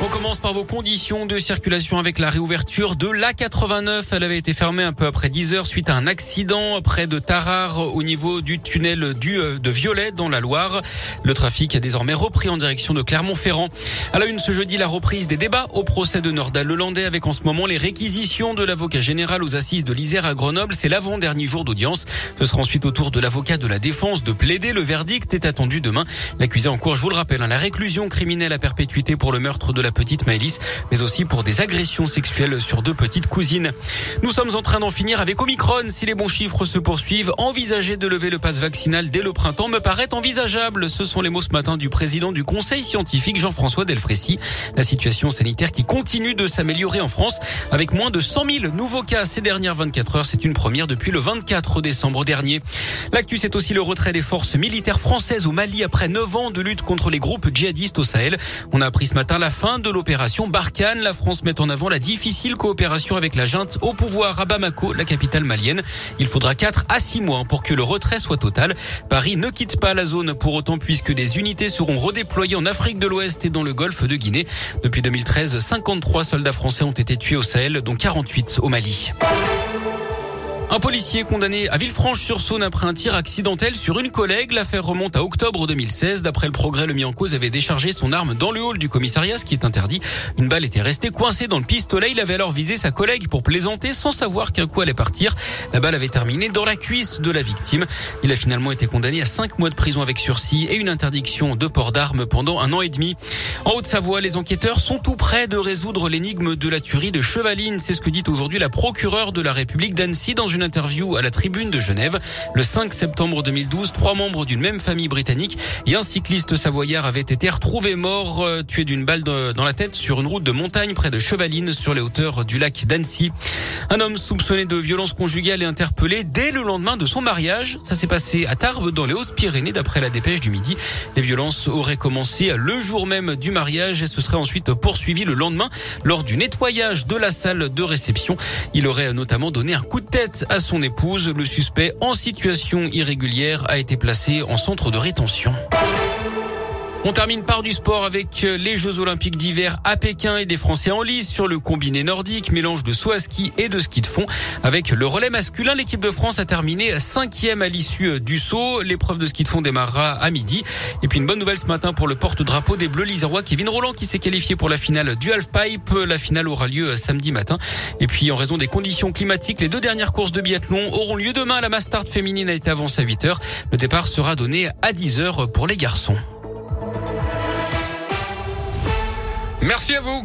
On commence par vos conditions de circulation avec la réouverture de l'A89. Elle avait été fermée un peu après 10 heures suite à un accident près de Tarare au niveau du tunnel du, euh, de Violet dans la Loire. Le trafic a désormais repris en direction de Clermont-Ferrand. À la une ce jeudi, la reprise des débats au procès de Nordal Lelandais avec en ce moment les réquisitions de l'avocat général aux assises de l'Isère à Grenoble. C'est l'avant-dernier jour d'audience. Ce sera ensuite au tour de l'avocat de la défense de plaider. Le verdict est attendu demain. L'accusé en cours, je vous le rappelle, hein, la réclusion criminelle à perpétuité pour le meurtre de la petite Maëlys, mais aussi pour des agressions sexuelles sur deux petites cousines. Nous sommes en train d'en finir avec Omicron. Si les bons chiffres se poursuivent, envisager de lever le pass vaccinal dès le printemps me paraît envisageable. Ce sont les mots ce matin du président du conseil scientifique Jean-François Delfrécy. La situation sanitaire qui continue de s'améliorer en France avec moins de 100 000 nouveaux cas ces dernières 24 heures. C'est une première depuis le 24 décembre dernier. L'actu, c'est aussi le retrait des forces militaires françaises au Mali après 9 ans de lutte contre les groupes djihadistes au Sahel. On a appris ce matin la fin de l'opération Barkhane. La France met en avant la difficile coopération avec la junte au pouvoir à Bamako, la capitale malienne. Il faudra 4 à 6 mois pour que le retrait soit total. Paris ne quitte pas la zone pour autant puisque des unités seront redéployées en Afrique de l'Ouest et dans le golfe de Guinée. Depuis 2013, 53 soldats français ont été tués au Sahel, dont 48 au Mali. Un policier condamné à Villefranche-sur-Saône après un tir accidentel sur une collègue. L'affaire remonte à octobre 2016. D'après le progrès, le mis en cause avait déchargé son arme dans le hall du commissariat, ce qui est interdit. Une balle était restée coincée dans le pistolet. Il avait alors visé sa collègue pour plaisanter sans savoir qu'un coup allait partir. La balle avait terminé dans la cuisse de la victime. Il a finalement été condamné à cinq mois de prison avec sursis et une interdiction de port d'armes pendant un an et demi. En Haute-Savoie, les enquêteurs sont tout près de résoudre l'énigme de la tuerie de Chevaline. C'est ce que dit aujourd'hui la procureure de la République d'Annecy dans une une interview à la tribune de Genève. Le 5 septembre 2012, trois membres d'une même famille britannique et un cycliste savoyard avaient été retrouvés morts, euh, tués d'une balle dans la tête sur une route de montagne près de Chevaline sur les hauteurs du lac d'Annecy. Un homme soupçonné de violence conjugale est interpellé dès le lendemain de son mariage. Ça s'est passé à Tarbes dans les Hautes-Pyrénées d'après la dépêche du midi. Les violences auraient commencé le jour même du mariage et ce serait ensuite poursuivi le lendemain lors du nettoyage de la salle de réception. Il aurait notamment donné un coup de tête à son épouse. Le suspect en situation irrégulière a été placé en centre de rétention. On termine par du sport avec euh, les Jeux Olympiques d'hiver à Pékin et des Français en lice sur le combiné nordique, mélange de saut à ski et de ski de fond. Avec le relais masculin, l'équipe de France a terminé cinquième à l'issue euh, du saut. L'épreuve de ski de fond démarrera à midi. Et puis une bonne nouvelle ce matin pour le porte-drapeau des Bleus lisérois, Kevin Roland, qui s'est qualifié pour la finale du halfpipe. La finale aura lieu euh, samedi matin. Et puis en raison des conditions climatiques, les deux dernières courses de biathlon auront lieu demain. La Mastart féminine a été avancée à 8 heures. Le départ sera donné à 10 heures pour les garçons. Merci à vous.